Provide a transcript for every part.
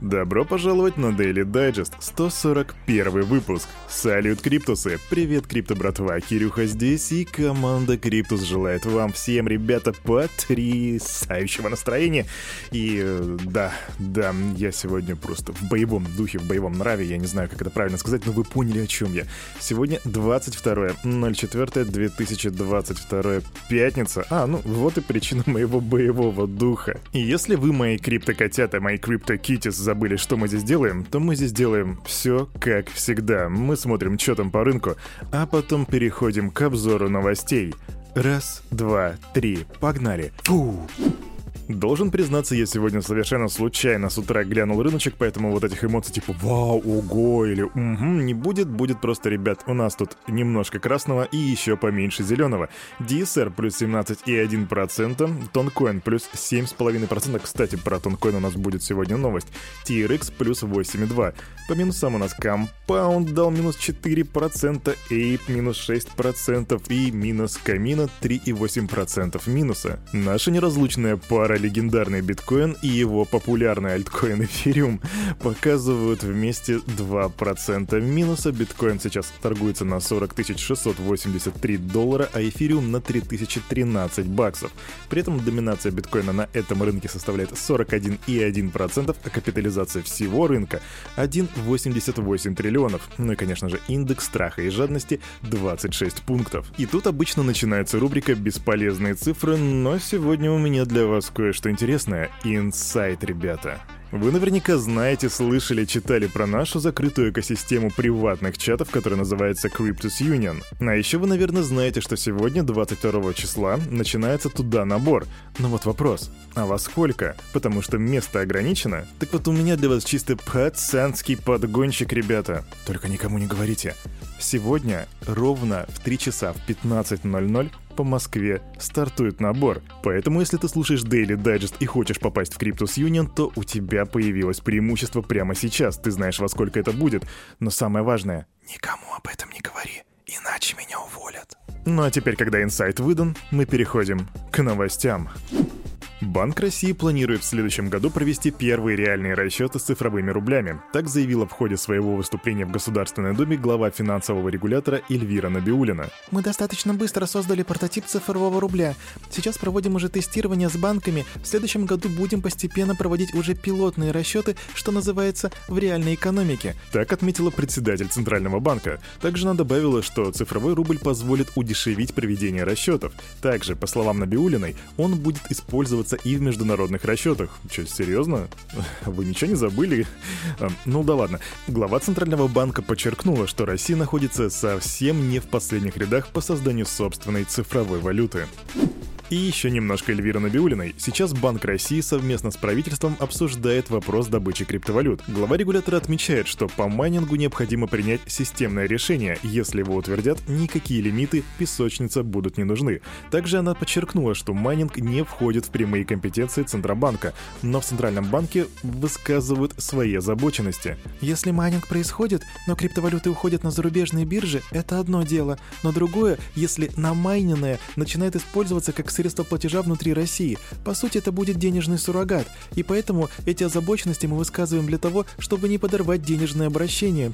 Добро пожаловать на Daily Digest, 141 выпуск. Салют, Криптусы! Привет, Крипто братва! Кирюха здесь и команда Криптус желает вам всем, ребята, потрясающего настроения. И э, да, да, я сегодня просто в боевом духе, в боевом нраве, я не знаю, как это правильно сказать, но вы поняли, о чем я. Сегодня 22.04.2022, пятница. А, ну вот и причина моего боевого духа. И если вы мои крипто-котята, мои крипто-китис забыли, что мы здесь делаем, то мы здесь делаем все как всегда. Мы смотрим, что там по рынку, а потом переходим к обзору новостей. Раз, два, три, погнали. Фу. Должен признаться, я сегодня совершенно случайно с утра глянул рыночек, поэтому вот этих эмоций типа «Вау, ого» или «Угу» не будет, будет просто, ребят, у нас тут немножко красного и еще поменьше зеленого. DSR плюс 17,1%, Тонкоин плюс 7,5%, кстати, про Тонкоин у нас будет сегодня новость, TRX плюс 8,2%. По минусам у нас Compound дал минус 4%, Ape минус 6% и минус Камина 3,8% минуса. Наша неразлучная пара легендарный биткоин и его популярный альткоин эфириум показывают вместе 2% минуса. Биткоин сейчас торгуется на 40 683 доллара, а эфириум на 3013 баксов. При этом доминация биткоина на этом рынке составляет 41,1%, а капитализация всего рынка 1,88 триллионов. Ну и, конечно же, индекс страха и жадности 26 пунктов. И тут обычно начинается рубрика «Бесполезные цифры», но сегодня у меня для вас кое кое-что интересное. Инсайт, ребята. Вы наверняка знаете, слышали, читали про нашу закрытую экосистему приватных чатов, которая называется Cryptus Union. А еще вы, наверное, знаете, что сегодня, 22 числа, начинается туда набор. Но вот вопрос, а во сколько? Потому что место ограничено. Так вот у меня для вас чисто пацанский подгонщик, ребята. Только никому не говорите. Сегодня ровно в 3 часа в 15.00 по Москве стартует набор. Поэтому, если ты слушаешь Daily Digest и хочешь попасть в Cryptus Union, то у тебя появилось преимущество прямо сейчас. Ты знаешь, во сколько это будет. Но самое важное — никому об этом не говори, иначе меня уволят. Ну а теперь, когда инсайт выдан, мы переходим к новостям. Банк России планирует в следующем году провести первые реальные расчеты с цифровыми рублями. Так заявила в ходе своего выступления в Государственной Думе глава финансового регулятора Эльвира Набиулина. Мы достаточно быстро создали прототип цифрового рубля. Сейчас проводим уже тестирование с банками. В следующем году будем постепенно проводить уже пилотные расчеты, что называется, в реальной экономике. Так отметила председатель Центрального банка. Также она добавила, что цифровой рубль позволит удешевить проведение расчетов. Также, по словам Набиулиной, он будет использоваться используется и в международных расчетах. Че, серьезно? Вы ничего не забыли? А, ну да ладно. Глава Центрального банка подчеркнула, что Россия находится совсем не в последних рядах по созданию собственной цифровой валюты. И еще немножко Эльвира Набиулиной. Сейчас Банк России совместно с правительством обсуждает вопрос добычи криптовалют. Глава регулятора отмечает, что по майнингу необходимо принять системное решение. Если его утвердят, никакие лимиты песочница будут не нужны. Также она подчеркнула, что майнинг не входит в прямые компетенции Центробанка, но в Центральном банке высказывают свои озабоченности. Если майнинг происходит, но криптовалюты уходят на зарубежные биржи, это одно дело. Но другое, если намайненное начинает использоваться как средство платежа внутри России. По сути, это будет денежный суррогат, и поэтому эти озабоченности мы высказываем для того, чтобы не подорвать денежное обращение.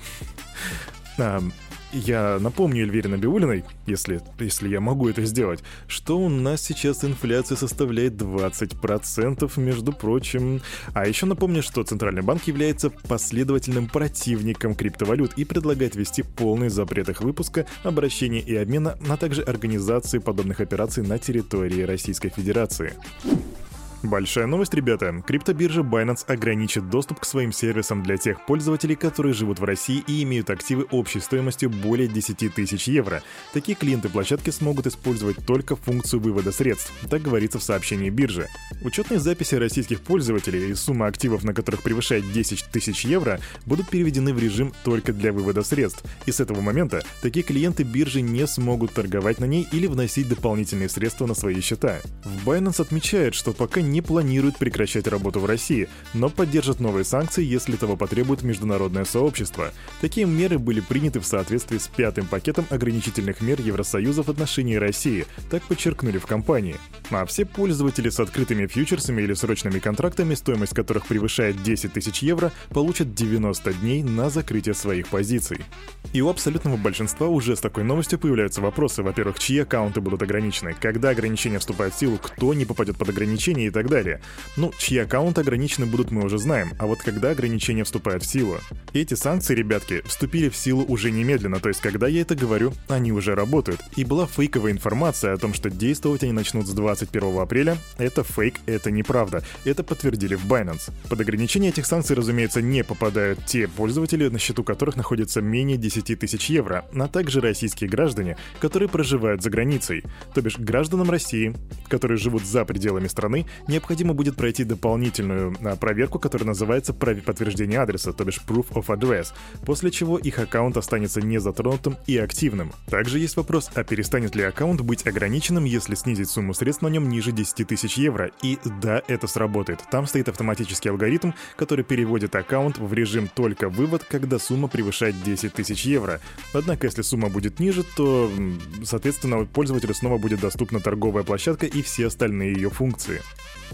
Я напомню Эльвире Набиулиной, если, если я могу это сделать, что у нас сейчас инфляция составляет 20%, между прочим. А еще напомню, что Центральный банк является последовательным противником криптовалют и предлагает ввести полный запрет их выпуска, обращения и обмена, а также организации подобных операций на территории Российской Федерации. Большая новость, ребята. Криптобиржа Binance ограничит доступ к своим сервисам для тех пользователей, которые живут в России и имеют активы общей стоимостью более 10 тысяч евро. Такие клиенты площадки смогут использовать только функцию вывода средств, так говорится в сообщении биржи. Учетные записи российских пользователей и сумма активов, на которых превышает 10 тысяч евро, будут переведены в режим только для вывода средств. И с этого момента такие клиенты биржи не смогут торговать на ней или вносить дополнительные средства на свои счета. В Binance отмечает, что пока не не планирует прекращать работу в России, но поддержит новые санкции, если того потребует международное сообщество. Такие меры были приняты в соответствии с пятым пакетом ограничительных мер Евросоюза в отношении России, так подчеркнули в компании. А все пользователи с открытыми фьючерсами или срочными контрактами, стоимость которых превышает 10 тысяч евро, получат 90 дней на закрытие своих позиций. И у абсолютного большинства уже с такой новостью появляются вопросы. Во-первых, чьи аккаунты будут ограничены, когда ограничения вступают в силу, кто не попадет под ограничения и так далее. Ну, чьи аккаунты ограничены будут, мы уже знаем, а вот когда ограничения вступают в силу. Эти санкции, ребятки, вступили в силу уже немедленно, то есть когда я это говорю, они уже работают. И была фейковая информация о том, что действовать они начнут с 21 апреля. Это фейк, это неправда. Это подтвердили в Binance. Под ограничение этих санкций, разумеется, не попадают те пользователи, на счету которых находится менее 10 тысяч евро, а также российские граждане, которые проживают за границей. То бишь гражданам России, которые живут за пределами страны, необходимо будет пройти дополнительную а, проверку, которая называется подтверждение адреса, то бишь Proof of Address, после чего их аккаунт останется незатронутым и активным. Также есть вопрос, а перестанет ли аккаунт быть ограниченным, если снизить сумму средств на нем ниже 10 тысяч евро? И да, это сработает. Там стоит автоматический алгоритм, который переводит аккаунт в режим только вывод, когда сумма превышает 10 тысяч евро. Однако, если сумма будет ниже, то, соответственно, пользователю снова будет доступна торговая площадка и все остальные ее функции.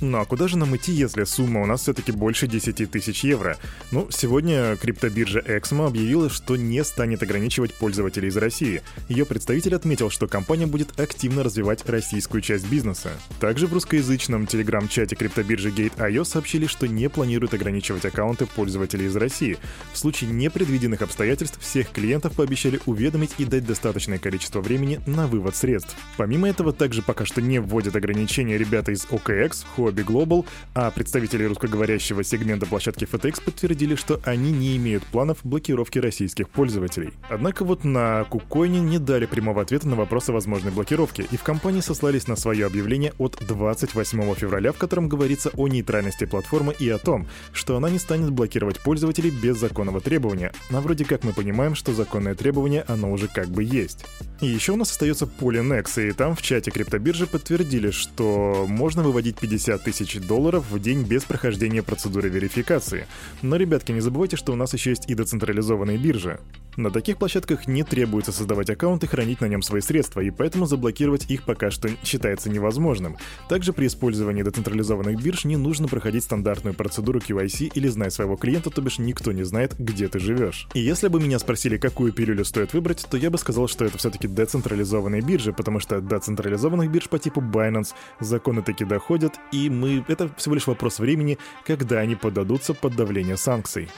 Ну а куда же нам идти, если сумма у нас все-таки больше 10 тысяч евро? Ну, сегодня криптобиржа Exmo объявила, что не станет ограничивать пользователей из России. Ее представитель отметил, что компания будет активно развивать российскую часть бизнеса. Также в русскоязычном телеграм-чате криптобиржи Gate.io сообщили, что не планируют ограничивать аккаунты пользователей из России. В случае непредвиденных обстоятельств всех клиентов пообещали уведомить и дать достаточное количество времени на вывод средств. Помимо этого, также пока что не вводят ограничения ребята из OKX, Huobi Global, а представители русскоговорящего сегмента площадки FTX подтвердили, что они не имеют планов блокировки российских пользователей. Однако вот на KuCoin не дали прямого ответа на вопрос о возможной блокировке, и в компании сослались на свое объявление от 28 февраля, в котором говорится о нейтральности платформы и о том, что она не станет блокировать пользователей без законного требования. А вроде как мы понимаем, что законное требование оно уже как бы есть. И еще у нас остается поле Nex, и там в чате криптобиржи подтвердили, что можно выводить 50 тысяч долларов в день без прохождения процедуры верификации. Но, ребятки, не забывайте, что у нас еще есть и децентрализованные биржи. На таких площадках не требуется создавать аккаунт и хранить на нем свои средства, и поэтому заблокировать их пока что считается невозможным. Также при использовании децентрализованных бирж не нужно проходить стандартную процедуру KYC или знать своего клиента, то бишь никто не знает, где ты живешь. И если бы меня спросили, какую пилюлю стоит выбрать, то я бы сказал, что это все-таки децентрализованные биржи, потому что до централизованных бирж по типу Binance законы таки доходят, и мы... это всего лишь вопрос времени, когда они поддадутся под давление санкций.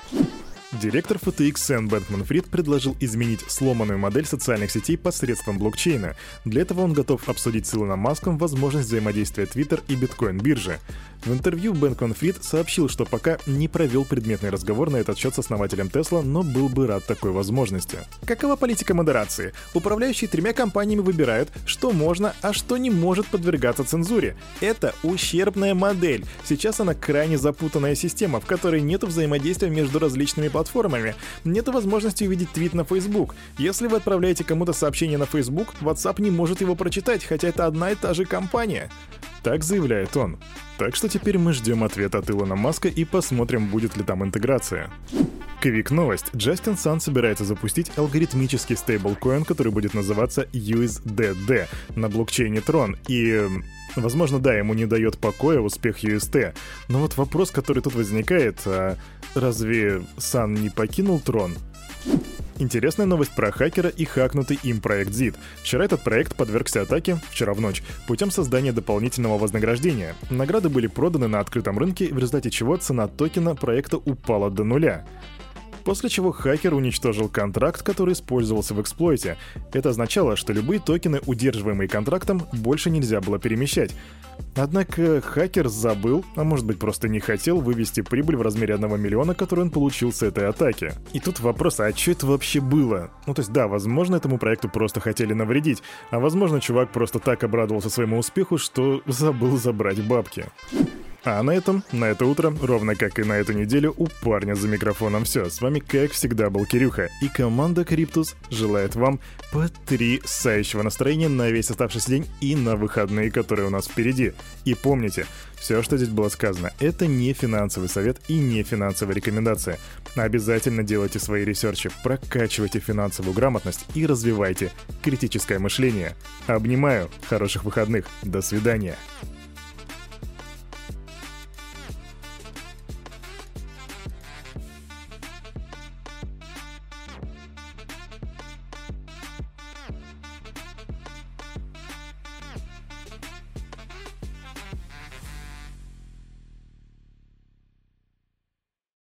Директор FTX Сэм Бэнкман Фрид предложил изменить сломанную модель социальных сетей посредством блокчейна. Для этого он готов обсудить с Илоном Маском возможность взаимодействия Twitter и биткоин-биржи. В интервью Бенкон Фрид сообщил, что пока не провел предметный разговор на этот счет с основателем Тесла, но был бы рад такой возможности. Какова политика модерации? Управляющие тремя компаниями выбирают, что можно, а что не может подвергаться цензуре. Это ущербная модель. Сейчас она крайне запутанная система, в которой нет взаимодействия между различными платформами. Нет возможности увидеть твит на Facebook. Если вы отправляете кому-то сообщение на Facebook, WhatsApp не может его прочитать, хотя это одна и та же компания. Так заявляет он. Так что теперь мы ждем ответа от Илона Маска и посмотрим, будет ли там интеграция. Квик новость. Джастин Сан собирается запустить алгоритмический стейблкоин, который будет называться USDD на блокчейне Tron. И Возможно, да, ему не дает покоя успех UST. Но вот вопрос, который тут возникает, а разве Сан не покинул трон? Интересная новость про хакера и хакнутый им проект ZIT. Вчера этот проект подвергся атаке, вчера в ночь, путем создания дополнительного вознаграждения. Награды были проданы на открытом рынке, в результате чего цена токена проекта упала до нуля после чего хакер уничтожил контракт, который использовался в эксплойте. Это означало, что любые токены, удерживаемые контрактом, больше нельзя было перемещать. Однако хакер забыл, а может быть просто не хотел вывести прибыль в размере 1 миллиона, которую он получил с этой атаки. И тут вопрос, а что это вообще было? Ну то есть да, возможно этому проекту просто хотели навредить, а возможно чувак просто так обрадовался своему успеху, что забыл забрать бабки. А на этом, на это утро, ровно как и на эту неделю, у парня за микрофоном все. С вами, как всегда, был Кирюха. И команда Криптус желает вам потрясающего настроения на весь оставшийся день и на выходные, которые у нас впереди. И помните, Все, что здесь было сказано, это не финансовый совет и не финансовая рекомендация. Обязательно делайте свои research и, прокачивайте финансовую грамотность и развивайте критическое мышление. Обнимаю, хороших выходных, до свидания.